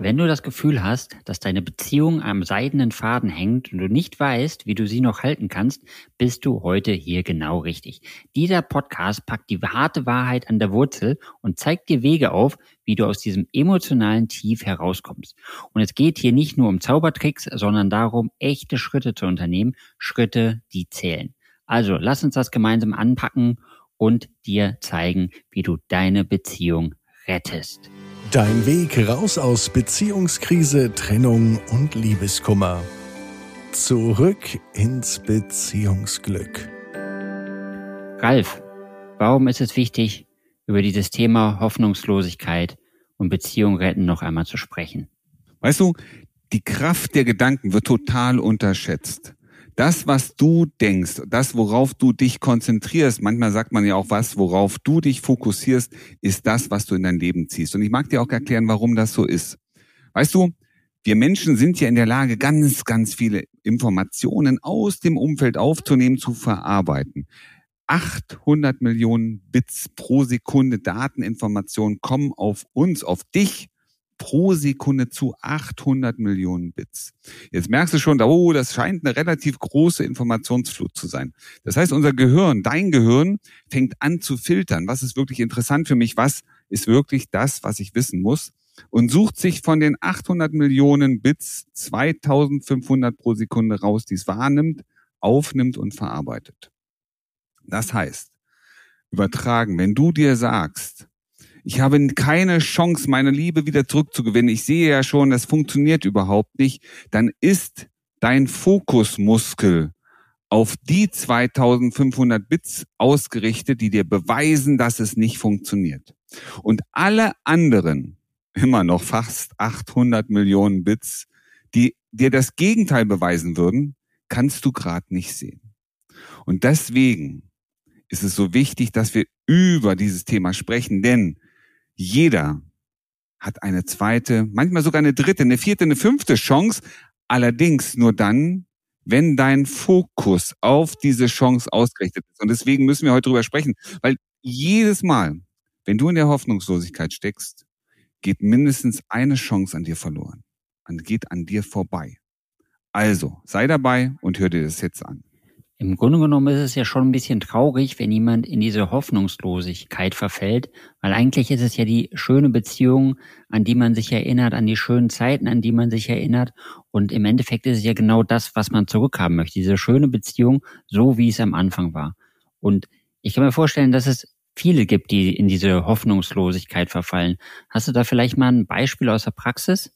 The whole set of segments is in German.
Wenn du das Gefühl hast, dass deine Beziehung am seidenen Faden hängt und du nicht weißt, wie du sie noch halten kannst, bist du heute hier genau richtig. Dieser Podcast packt die harte Wahrheit an der Wurzel und zeigt dir Wege auf, wie du aus diesem emotionalen Tief herauskommst. Und es geht hier nicht nur um Zaubertricks, sondern darum, echte Schritte zu unternehmen, Schritte, die zählen. Also lass uns das gemeinsam anpacken und dir zeigen, wie du deine Beziehung rettest. Dein Weg raus aus Beziehungskrise, Trennung und Liebeskummer. Zurück ins Beziehungsglück. Ralf, warum ist es wichtig, über dieses Thema Hoffnungslosigkeit und Beziehung retten noch einmal zu sprechen? Weißt du, die Kraft der Gedanken wird total unterschätzt das, was du denkst, das, worauf du dich konzentrierst, manchmal sagt man ja auch was, worauf du dich fokussierst, ist das, was du in dein Leben ziehst. Und ich mag dir auch erklären, warum das so ist. Weißt du, wir Menschen sind ja in der Lage, ganz, ganz viele Informationen aus dem Umfeld aufzunehmen, zu verarbeiten. 800 Millionen Bits pro Sekunde Dateninformationen kommen auf uns, auf dich pro Sekunde zu 800 Millionen Bits. Jetzt merkst du schon, oh, das scheint eine relativ große Informationsflut zu sein. Das heißt, unser Gehirn, dein Gehirn, fängt an zu filtern. Was ist wirklich interessant für mich? Was ist wirklich das, was ich wissen muss? Und sucht sich von den 800 Millionen Bits 2500 pro Sekunde raus, die es wahrnimmt, aufnimmt und verarbeitet. Das heißt, übertragen, wenn du dir sagst, ich habe keine Chance, meine Liebe wieder zurückzugewinnen. Ich sehe ja schon, das funktioniert überhaupt nicht. Dann ist dein Fokusmuskel auf die 2500 Bits ausgerichtet, die dir beweisen, dass es nicht funktioniert. Und alle anderen, immer noch fast 800 Millionen Bits, die dir das Gegenteil beweisen würden, kannst du gerade nicht sehen. Und deswegen ist es so wichtig, dass wir über dieses Thema sprechen, denn jeder hat eine zweite, manchmal sogar eine dritte, eine vierte, eine fünfte Chance. Allerdings nur dann, wenn dein Fokus auf diese Chance ausgerichtet ist. Und deswegen müssen wir heute drüber sprechen, weil jedes Mal, wenn du in der Hoffnungslosigkeit steckst, geht mindestens eine Chance an dir verloren. Und geht an dir vorbei. Also, sei dabei und hör dir das jetzt an. Im Grunde genommen ist es ja schon ein bisschen traurig, wenn jemand in diese Hoffnungslosigkeit verfällt, weil eigentlich ist es ja die schöne Beziehung, an die man sich erinnert, an die schönen Zeiten, an die man sich erinnert. Und im Endeffekt ist es ja genau das, was man zurückhaben möchte, diese schöne Beziehung, so wie es am Anfang war. Und ich kann mir vorstellen, dass es viele gibt, die in diese Hoffnungslosigkeit verfallen. Hast du da vielleicht mal ein Beispiel aus der Praxis?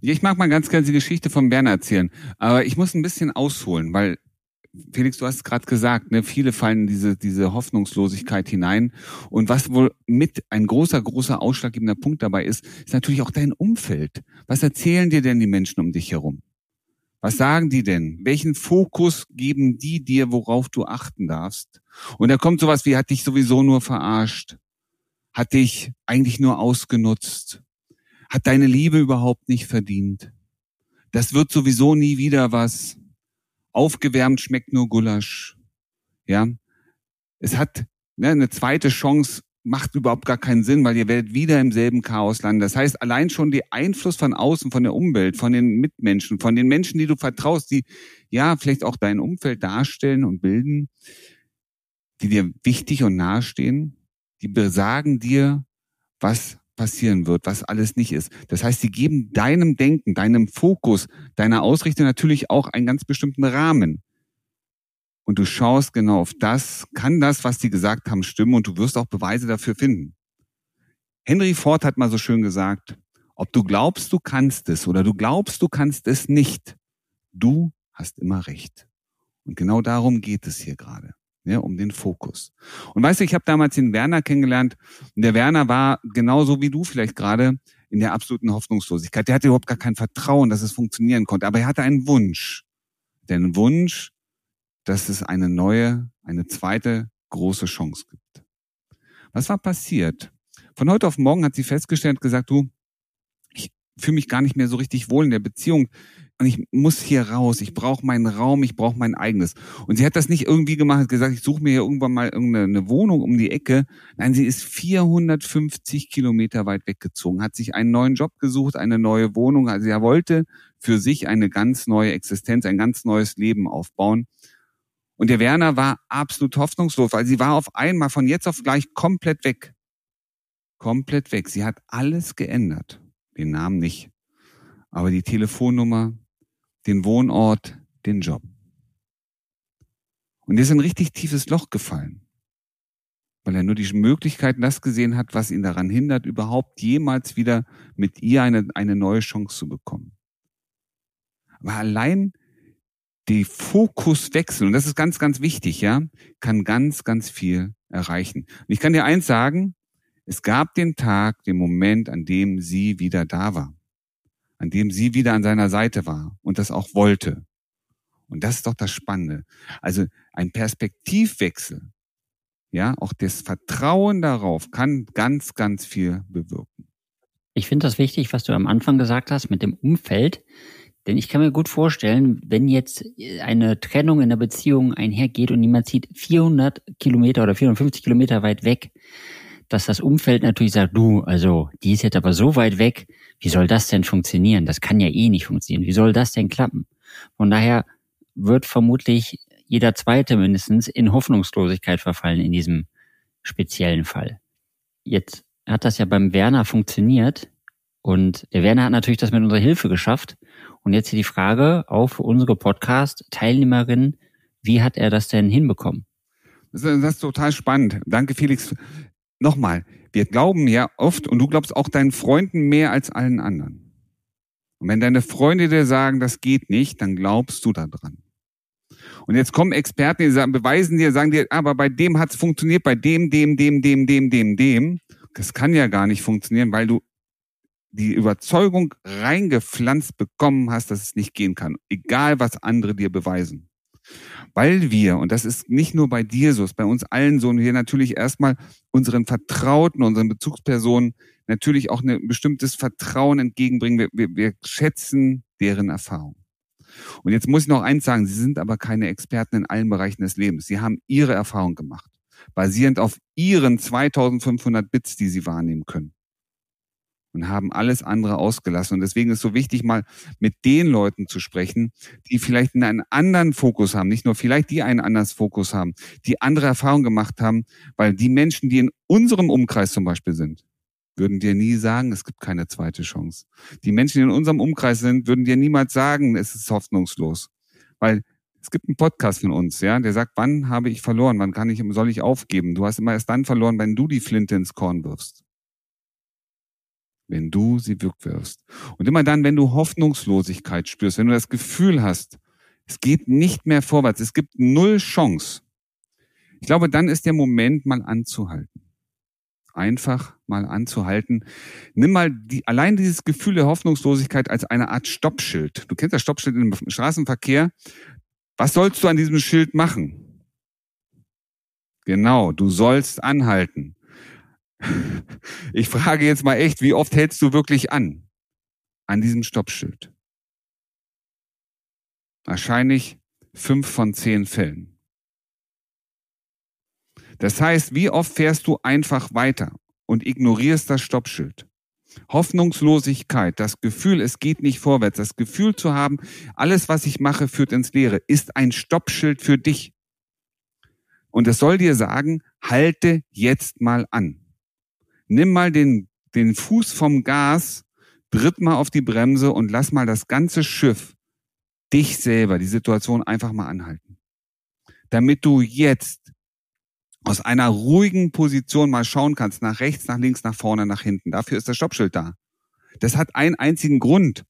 Ich mag mal ganz gerne die Geschichte von Berner erzählen, aber ich muss ein bisschen ausholen, weil Felix, du hast es gerade gesagt, ne, viele fallen in diese, diese Hoffnungslosigkeit hinein. Und was wohl mit ein großer, großer ausschlaggebender Punkt dabei ist, ist natürlich auch dein Umfeld. Was erzählen dir denn die Menschen um dich herum? Was sagen die denn? Welchen Fokus geben die dir, worauf du achten darfst? Und da kommt sowas wie, hat dich sowieso nur verarscht? Hat dich eigentlich nur ausgenutzt? Hat deine Liebe überhaupt nicht verdient? Das wird sowieso nie wieder was aufgewärmt schmeckt nur Gulasch. Ja, es hat ne, eine zweite Chance macht überhaupt gar keinen Sinn, weil ihr werdet wieder im selben Chaos landen. Das heißt, allein schon der Einfluss von außen, von der Umwelt, von den Mitmenschen, von den Menschen, die du vertraust, die ja vielleicht auch dein Umfeld darstellen und bilden, die dir wichtig und nahestehen, die besagen dir, was passieren wird, was alles nicht ist. Das heißt, sie geben deinem Denken, deinem Fokus, deiner Ausrichtung natürlich auch einen ganz bestimmten Rahmen. Und du schaust genau auf das, kann das, was die gesagt haben, stimmen und du wirst auch Beweise dafür finden. Henry Ford hat mal so schön gesagt, ob du glaubst, du kannst es oder du glaubst, du kannst es nicht, du hast immer recht. Und genau darum geht es hier gerade ja, um den Fokus. Und weißt du, ich habe damals den Werner kennengelernt und der Werner war genauso wie du vielleicht gerade in der absoluten Hoffnungslosigkeit. Der hatte überhaupt gar kein Vertrauen, dass es funktionieren konnte, aber er hatte einen Wunsch. Den Wunsch, dass es eine neue, eine zweite große Chance gibt. Was war passiert? Von heute auf morgen hat sie festgestellt und gesagt, du, ich fühle mich gar nicht mehr so richtig wohl in der Beziehung und ich muss hier raus, ich brauche meinen Raum, ich brauche mein eigenes. Und sie hat das nicht irgendwie gemacht, hat gesagt, ich suche mir hier irgendwann mal irgendeine Wohnung um die Ecke. Nein, sie ist 450 Kilometer weit weggezogen, hat sich einen neuen Job gesucht, eine neue Wohnung. Also er wollte für sich eine ganz neue Existenz, ein ganz neues Leben aufbauen. Und der Werner war absolut hoffnungslos, weil sie war auf einmal von jetzt auf gleich komplett weg. Komplett weg. Sie hat alles geändert. Den Namen nicht. Aber die Telefonnummer, den Wohnort, den Job. Und er ist ein richtig tiefes Loch gefallen, weil er nur die Möglichkeiten das gesehen hat, was ihn daran hindert, überhaupt jemals wieder mit ihr eine, eine neue Chance zu bekommen. Aber allein die Fokuswechsel, und das ist ganz, ganz wichtig, ja, kann ganz, ganz viel erreichen. Und ich kann dir eins sagen, es gab den Tag, den Moment, an dem sie wieder da war an dem sie wieder an seiner Seite war und das auch wollte. Und das ist doch das Spannende. Also ein Perspektivwechsel, ja, auch das Vertrauen darauf kann ganz, ganz viel bewirken. Ich finde das wichtig, was du am Anfang gesagt hast mit dem Umfeld. Denn ich kann mir gut vorstellen, wenn jetzt eine Trennung in der Beziehung einhergeht und jemand zieht 400 Kilometer oder 450 Kilometer weit weg, dass das Umfeld natürlich sagt, du, also die ist jetzt aber so weit weg, wie soll das denn funktionieren? Das kann ja eh nicht funktionieren. Wie soll das denn klappen? Von daher wird vermutlich jeder zweite mindestens in Hoffnungslosigkeit verfallen in diesem speziellen Fall. Jetzt hat das ja beim Werner funktioniert und der Werner hat natürlich das mit unserer Hilfe geschafft. Und jetzt hier die Frage auf unsere Podcast-Teilnehmerin, wie hat er das denn hinbekommen? Das ist total spannend. Danke, Felix nochmal, wir glauben ja oft, und du glaubst auch deinen Freunden mehr als allen anderen. Und wenn deine Freunde dir sagen, das geht nicht, dann glaubst du daran. Und jetzt kommen Experten, die sagen, beweisen dir, sagen dir, aber bei dem hat es funktioniert, bei dem, dem, dem, dem, dem, dem, dem. Das kann ja gar nicht funktionieren, weil du die Überzeugung reingepflanzt bekommen hast, dass es nicht gehen kann. Egal, was andere dir beweisen. Weil wir, und das ist nicht nur bei dir so, ist bei uns allen so, und wir natürlich erstmal unseren Vertrauten, unseren Bezugspersonen natürlich auch ein bestimmtes Vertrauen entgegenbringen. Wir, wir, wir schätzen deren Erfahrung. Und jetzt muss ich noch eins sagen, Sie sind aber keine Experten in allen Bereichen des Lebens. Sie haben Ihre Erfahrung gemacht, basierend auf Ihren 2500 Bits, die Sie wahrnehmen können und haben alles andere ausgelassen. Und deswegen ist so wichtig, mal mit den Leuten zu sprechen, die vielleicht einen anderen Fokus haben, nicht nur vielleicht die einen anderen Fokus haben, die andere Erfahrungen gemacht haben, weil die Menschen, die in unserem Umkreis zum Beispiel sind, würden dir nie sagen, es gibt keine zweite Chance. Die Menschen, die in unserem Umkreis sind, würden dir niemals sagen, es ist hoffnungslos. Weil es gibt einen Podcast von uns, ja, der sagt, wann habe ich verloren? Wann kann ich, soll ich aufgeben? Du hast immer erst dann verloren, wenn du die Flinte ins Korn wirfst wenn du sie wirst. Und immer dann, wenn du Hoffnungslosigkeit spürst, wenn du das Gefühl hast, es geht nicht mehr vorwärts, es gibt null Chance. Ich glaube, dann ist der Moment, mal anzuhalten. Einfach mal anzuhalten. Nimm mal die, allein dieses Gefühl der Hoffnungslosigkeit als eine Art Stoppschild. Du kennst das Stoppschild im Straßenverkehr. Was sollst du an diesem Schild machen? Genau, du sollst anhalten. Ich frage jetzt mal echt, wie oft hältst du wirklich an? An diesem Stoppschild? Wahrscheinlich fünf von zehn Fällen. Das heißt, wie oft fährst du einfach weiter und ignorierst das Stoppschild? Hoffnungslosigkeit, das Gefühl, es geht nicht vorwärts, das Gefühl zu haben, alles, was ich mache, führt ins Leere, ist ein Stoppschild für dich. Und es soll dir sagen, halte jetzt mal an nimm mal den, den Fuß vom Gas, tritt mal auf die Bremse und lass mal das ganze Schiff, dich selber, die Situation einfach mal anhalten. Damit du jetzt aus einer ruhigen Position mal schauen kannst, nach rechts, nach links, nach vorne, nach hinten. Dafür ist das Stoppschild da. Das hat einen einzigen Grund.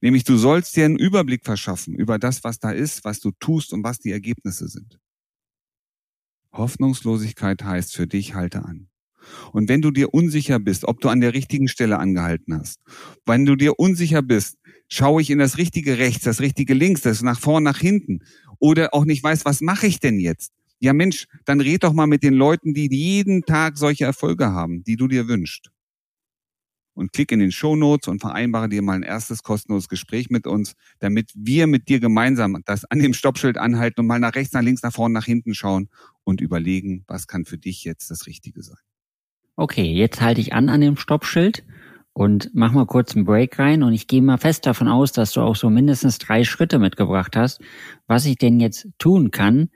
Nämlich du sollst dir einen Überblick verschaffen über das, was da ist, was du tust und was die Ergebnisse sind. Hoffnungslosigkeit heißt für dich, halte an. Und wenn du dir unsicher bist, ob du an der richtigen Stelle angehalten hast, wenn du dir unsicher bist, schaue ich in das richtige rechts, das richtige links, das nach vorn, nach hinten oder auch nicht weiß, was mache ich denn jetzt? Ja Mensch, dann red doch mal mit den Leuten, die jeden Tag solche Erfolge haben, die du dir wünschst. und klick in den Show Notes und vereinbare dir mal ein erstes kostenloses Gespräch mit uns, damit wir mit dir gemeinsam das an dem Stoppschild anhalten und mal nach rechts, nach links, nach vorne, nach hinten schauen und überlegen, was kann für dich jetzt das Richtige sein. Okay, jetzt halte ich an an dem Stoppschild und mach mal kurz einen Break rein und ich gehe mal fest davon aus, dass du auch so mindestens drei Schritte mitgebracht hast, was ich denn jetzt tun kann,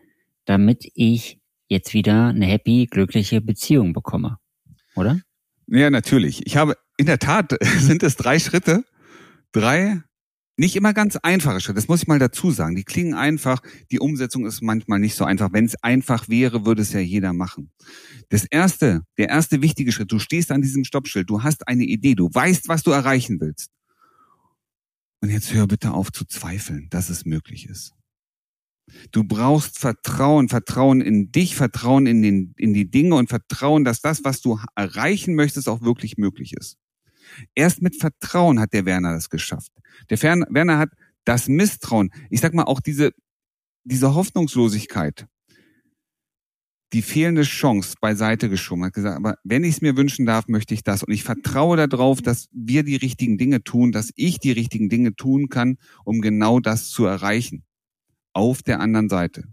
damit ich jetzt wieder eine happy, glückliche Beziehung bekomme. Oder? Ja, natürlich. Ich habe, in der Tat sind es drei Schritte, drei nicht immer ganz einfache Schritte. Das muss ich mal dazu sagen. Die klingen einfach. Die Umsetzung ist manchmal nicht so einfach. Wenn es einfach wäre, würde es ja jeder machen. Das erste, der erste wichtige Schritt. Du stehst an diesem Stoppschild. Du hast eine Idee. Du weißt, was du erreichen willst. Und jetzt hör bitte auf zu zweifeln, dass es möglich ist. Du brauchst Vertrauen, Vertrauen in dich, Vertrauen in, den, in die Dinge und Vertrauen, dass das, was du erreichen möchtest, auch wirklich möglich ist. Erst mit Vertrauen hat der Werner das geschafft. Der Werner hat das Misstrauen, ich sag mal auch diese, diese Hoffnungslosigkeit, die fehlende Chance beiseite geschoben, hat gesagt, aber wenn ich es mir wünschen darf, möchte ich das. Und ich vertraue darauf, dass wir die richtigen Dinge tun, dass ich die richtigen Dinge tun kann, um genau das zu erreichen auf der anderen Seite.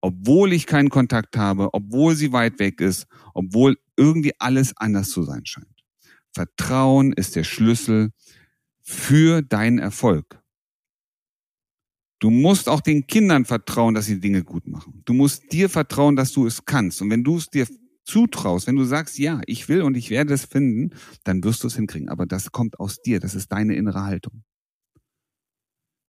Obwohl ich keinen Kontakt habe, obwohl sie weit weg ist, obwohl irgendwie alles anders zu sein scheint. Vertrauen ist der Schlüssel für deinen Erfolg. Du musst auch den Kindern vertrauen, dass sie Dinge gut machen. Du musst dir vertrauen, dass du es kannst. Und wenn du es dir zutraust, wenn du sagst, ja, ich will und ich werde es finden, dann wirst du es hinkriegen. Aber das kommt aus dir. Das ist deine innere Haltung.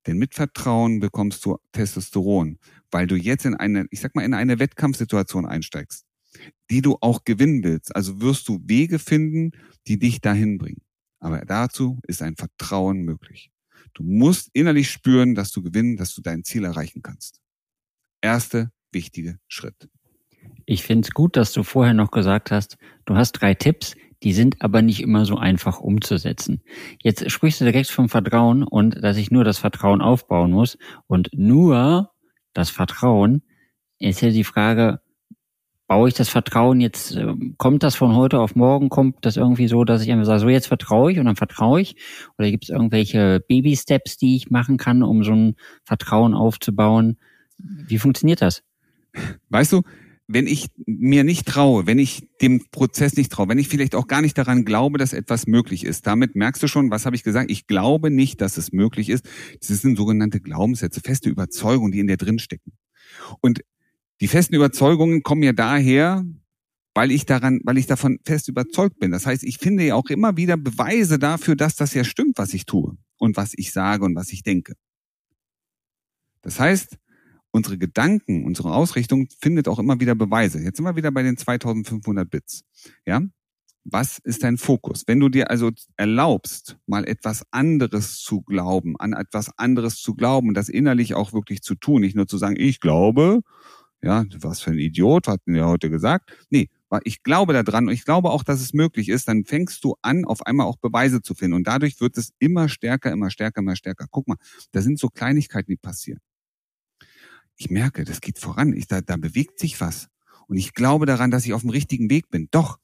Denn mit Vertrauen bekommst du Testosteron, weil du jetzt in eine, ich sag mal, in eine Wettkampfsituation einsteigst, die du auch gewinnen willst. Also wirst du Wege finden, die dich dahin bringen. Aber dazu ist ein Vertrauen möglich. Du musst innerlich spüren, dass du gewinnen, dass du dein Ziel erreichen kannst. Erste wichtige Schritt. Ich finde es gut, dass du vorher noch gesagt hast, du hast drei Tipps, die sind aber nicht immer so einfach umzusetzen. Jetzt sprichst du direkt vom Vertrauen und dass ich nur das Vertrauen aufbauen muss und nur das Vertrauen ist ja die Frage, baue ich das Vertrauen jetzt, ähm, kommt das von heute auf morgen, kommt das irgendwie so, dass ich einfach sage, so jetzt vertraue ich und dann vertraue ich? Oder gibt es irgendwelche Baby-Steps, die ich machen kann, um so ein Vertrauen aufzubauen? Wie funktioniert das? Weißt du, wenn ich mir nicht traue, wenn ich dem Prozess nicht traue, wenn ich vielleicht auch gar nicht daran glaube, dass etwas möglich ist, damit merkst du schon, was habe ich gesagt? Ich glaube nicht, dass es möglich ist. Das sind sogenannte Glaubenssätze, feste Überzeugungen, die in dir drin stecken. Und die festen Überzeugungen kommen ja daher, weil ich daran, weil ich davon fest überzeugt bin. Das heißt, ich finde ja auch immer wieder Beweise dafür, dass das ja stimmt, was ich tue und was ich sage und was ich denke. Das heißt, unsere Gedanken, unsere Ausrichtung findet auch immer wieder Beweise. Jetzt sind wir wieder bei den 2500 Bits. Ja? Was ist dein Fokus? Wenn du dir also erlaubst, mal etwas anderes zu glauben, an etwas anderes zu glauben das innerlich auch wirklich zu tun, nicht nur zu sagen, ich glaube, ja, was für ein Idiot, hat mir heute gesagt. Nee, ich glaube daran und ich glaube auch, dass es möglich ist, dann fängst du an, auf einmal auch Beweise zu finden. Und dadurch wird es immer stärker, immer stärker, immer stärker. Guck mal, da sind so Kleinigkeiten, die passieren. Ich merke, das geht voran. Ich, da, da bewegt sich was. Und ich glaube daran, dass ich auf dem richtigen Weg bin. Doch,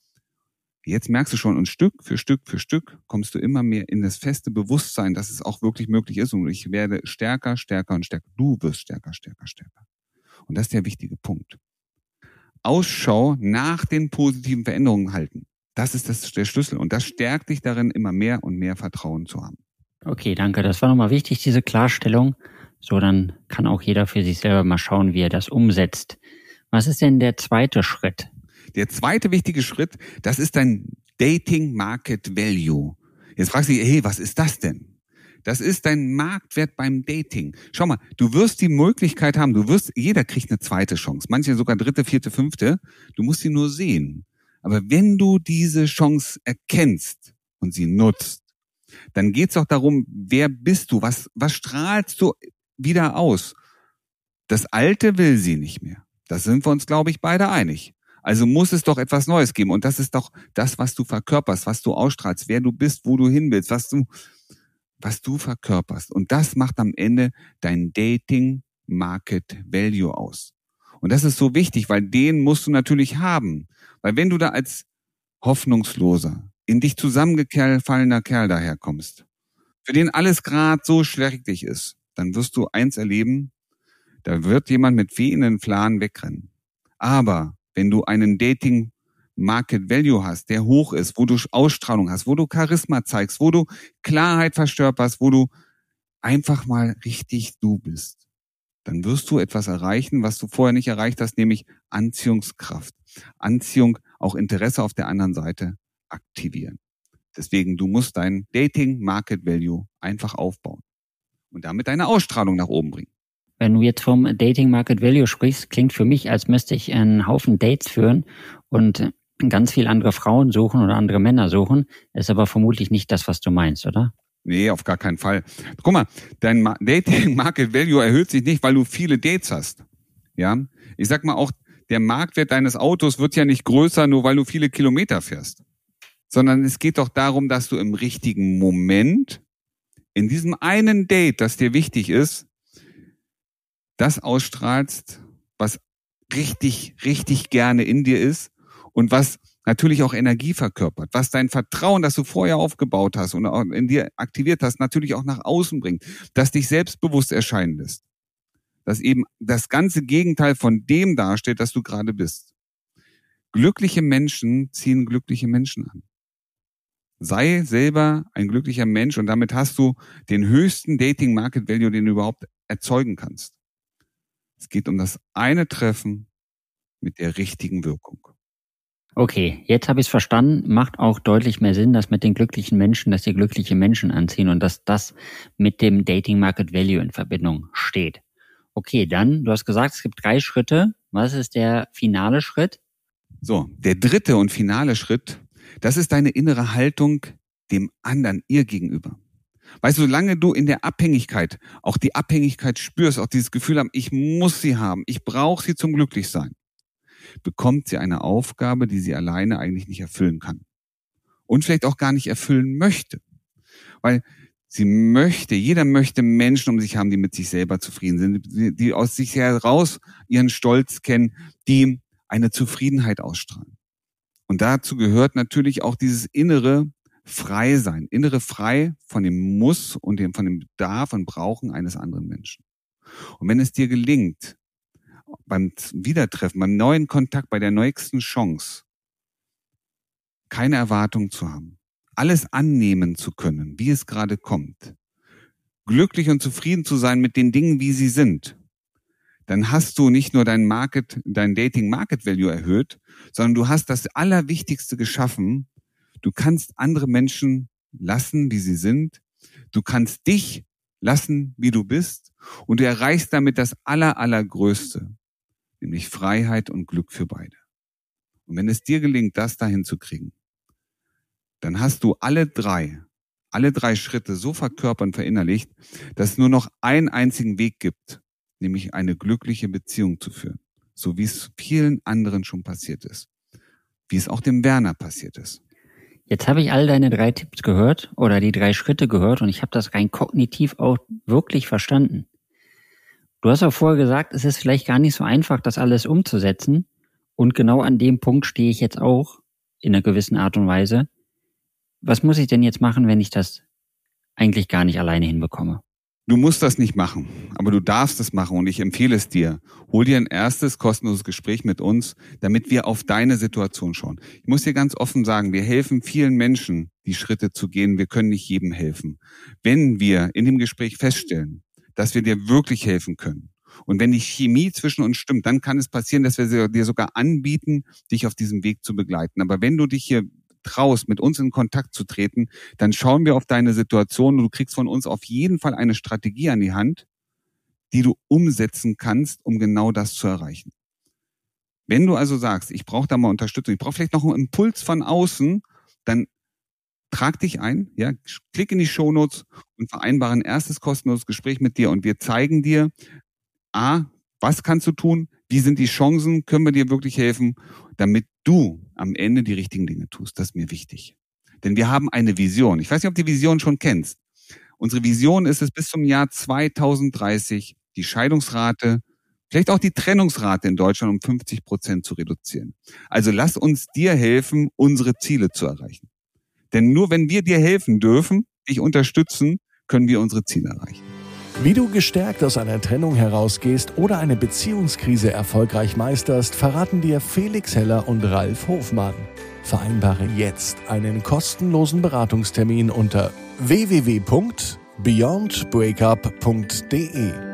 jetzt merkst du schon, und Stück für Stück für Stück kommst du immer mehr in das feste Bewusstsein, dass es auch wirklich möglich ist. Und ich werde stärker, stärker und stärker. Du wirst stärker, stärker, stärker. Und das ist der wichtige Punkt. Ausschau nach den positiven Veränderungen halten. Das ist das, der Schlüssel. Und das stärkt dich darin, immer mehr und mehr Vertrauen zu haben. Okay, danke. Das war nochmal wichtig, diese Klarstellung. So, dann kann auch jeder für sich selber mal schauen, wie er das umsetzt. Was ist denn der zweite Schritt? Der zweite wichtige Schritt, das ist dein Dating Market Value. Jetzt fragst du dich, hey, was ist das denn? Das ist dein Marktwert beim Dating. Schau mal, du wirst die Möglichkeit haben, du wirst, jeder kriegt eine zweite Chance, manche sogar dritte, vierte, fünfte. Du musst sie nur sehen. Aber wenn du diese Chance erkennst und sie nutzt, dann geht's auch darum, wer bist du, was, was strahlst du wieder aus? Das Alte will sie nicht mehr. Das sind wir uns, glaube ich, beide einig. Also muss es doch etwas Neues geben. Und das ist doch das, was du verkörperst, was du ausstrahlst, wer du bist, wo du hin willst, was du, was du verkörperst. Und das macht am Ende dein Dating Market Value aus. Und das ist so wichtig, weil den musst du natürlich haben. Weil wenn du da als Hoffnungsloser, in dich zusammengefallener Kerl daherkommst, für den alles gerade so schrecklich ist, dann wirst du eins erleben, da wird jemand mit wehenden Flanen wegrennen. Aber wenn du einen Dating Market Value hast, der hoch ist, wo du Ausstrahlung hast, wo du Charisma zeigst, wo du Klarheit verstörperst, wo du einfach mal richtig du bist, dann wirst du etwas erreichen, was du vorher nicht erreicht hast, nämlich Anziehungskraft. Anziehung, auch Interesse auf der anderen Seite aktivieren. Deswegen, du musst dein Dating Market Value einfach aufbauen und damit deine Ausstrahlung nach oben bringen. Wenn du jetzt vom Dating Market Value sprichst, klingt für mich, als müsste ich einen Haufen Dates führen und ganz viel andere Frauen suchen oder andere Männer suchen. Ist aber vermutlich nicht das, was du meinst, oder? Nee, auf gar keinen Fall. Guck mal, dein Dating Market Value erhöht sich nicht, weil du viele Dates hast. Ja, ich sag mal auch, der Marktwert deines Autos wird ja nicht größer, nur weil du viele Kilometer fährst. Sondern es geht doch darum, dass du im richtigen Moment, in diesem einen Date, das dir wichtig ist, das ausstrahlst, was richtig, richtig gerne in dir ist und was natürlich auch Energie verkörpert, was dein Vertrauen, das du vorher aufgebaut hast und auch in dir aktiviert hast, natürlich auch nach außen bringt, das dich selbstbewusst erscheinen lässt. Dass eben das ganze Gegenteil von dem dasteht, das du gerade bist. Glückliche Menschen ziehen glückliche Menschen an. Sei selber ein glücklicher Mensch und damit hast du den höchsten Dating Market Value, den du überhaupt erzeugen kannst. Es geht um das eine Treffen mit der richtigen Wirkung. Okay, jetzt habe ich es verstanden. Macht auch deutlich mehr Sinn, dass mit den glücklichen Menschen, dass die glückliche Menschen anziehen und dass das mit dem Dating Market Value in Verbindung steht. Okay, dann, du hast gesagt, es gibt drei Schritte. Was ist der finale Schritt? So, der dritte und finale Schritt, das ist deine innere Haltung dem anderen, ihr gegenüber. Weißt du, solange du in der Abhängigkeit auch die Abhängigkeit spürst, auch dieses Gefühl haben, ich muss sie haben, ich brauche sie zum Glücklichsein, bekommt sie eine Aufgabe, die sie alleine eigentlich nicht erfüllen kann. Und vielleicht auch gar nicht erfüllen möchte. Weil sie möchte, jeder möchte Menschen um sich haben, die mit sich selber zufrieden sind, die aus sich heraus ihren Stolz kennen, die eine Zufriedenheit ausstrahlen. Und dazu gehört natürlich auch dieses innere Frei sein, innere Frei von dem Muss und dem, von dem Bedarf und Brauchen eines anderen Menschen. Und wenn es dir gelingt, beim Wiedertreffen, beim neuen Kontakt, bei der nächsten Chance, keine Erwartung zu haben, alles annehmen zu können, wie es gerade kommt, glücklich und zufrieden zu sein mit den Dingen, wie sie sind, dann hast du nicht nur dein Market, dein Dating Market Value erhöht, sondern du hast das Allerwichtigste geschaffen. Du kannst andere Menschen lassen, wie sie sind. Du kannst dich lassen, wie du bist. Und du erreichst damit das Aller, Allergrößte nämlich Freiheit und Glück für beide. Und wenn es dir gelingt, das dahin zu kriegen, dann hast du alle drei, alle drei Schritte so verkörpert und verinnerlicht, dass es nur noch einen einzigen Weg gibt, nämlich eine glückliche Beziehung zu führen. So wie es vielen anderen schon passiert ist. Wie es auch dem Werner passiert ist. Jetzt habe ich all deine drei Tipps gehört oder die drei Schritte gehört und ich habe das rein kognitiv auch wirklich verstanden. Du hast auch vorher gesagt, es ist vielleicht gar nicht so einfach, das alles umzusetzen. Und genau an dem Punkt stehe ich jetzt auch in einer gewissen Art und Weise. Was muss ich denn jetzt machen, wenn ich das eigentlich gar nicht alleine hinbekomme? Du musst das nicht machen, aber du darfst es machen und ich empfehle es dir. Hol dir ein erstes kostenloses Gespräch mit uns, damit wir auf deine Situation schauen. Ich muss dir ganz offen sagen, wir helfen vielen Menschen, die Schritte zu gehen. Wir können nicht jedem helfen. Wenn wir in dem Gespräch feststellen, dass wir dir wirklich helfen können. Und wenn die Chemie zwischen uns stimmt, dann kann es passieren, dass wir dir sogar anbieten, dich auf diesem Weg zu begleiten. Aber wenn du dich hier traust, mit uns in Kontakt zu treten, dann schauen wir auf deine Situation und du kriegst von uns auf jeden Fall eine Strategie an die Hand, die du umsetzen kannst, um genau das zu erreichen. Wenn du also sagst, ich brauche da mal Unterstützung, ich brauche vielleicht noch einen Impuls von außen, dann trag dich ein, ja, klick in die Shownotes und vereinbare ein erstes kostenloses Gespräch mit dir und wir zeigen dir, A, was kannst du tun, wie sind die Chancen, können wir dir wirklich helfen, damit du am Ende die richtigen Dinge tust. Das ist mir wichtig. Denn wir haben eine Vision. Ich weiß nicht, ob du die Vision schon kennst. Unsere Vision ist es, bis zum Jahr 2030 die Scheidungsrate, vielleicht auch die Trennungsrate in Deutschland um 50 Prozent zu reduzieren. Also lass uns dir helfen, unsere Ziele zu erreichen. Denn nur wenn wir dir helfen dürfen, dich unterstützen, können wir unsere Ziele erreichen. Wie du gestärkt aus einer Trennung herausgehst oder eine Beziehungskrise erfolgreich meisterst, verraten dir Felix Heller und Ralf Hofmann. Vereinbare jetzt einen kostenlosen Beratungstermin unter www.beyondbreakup.de.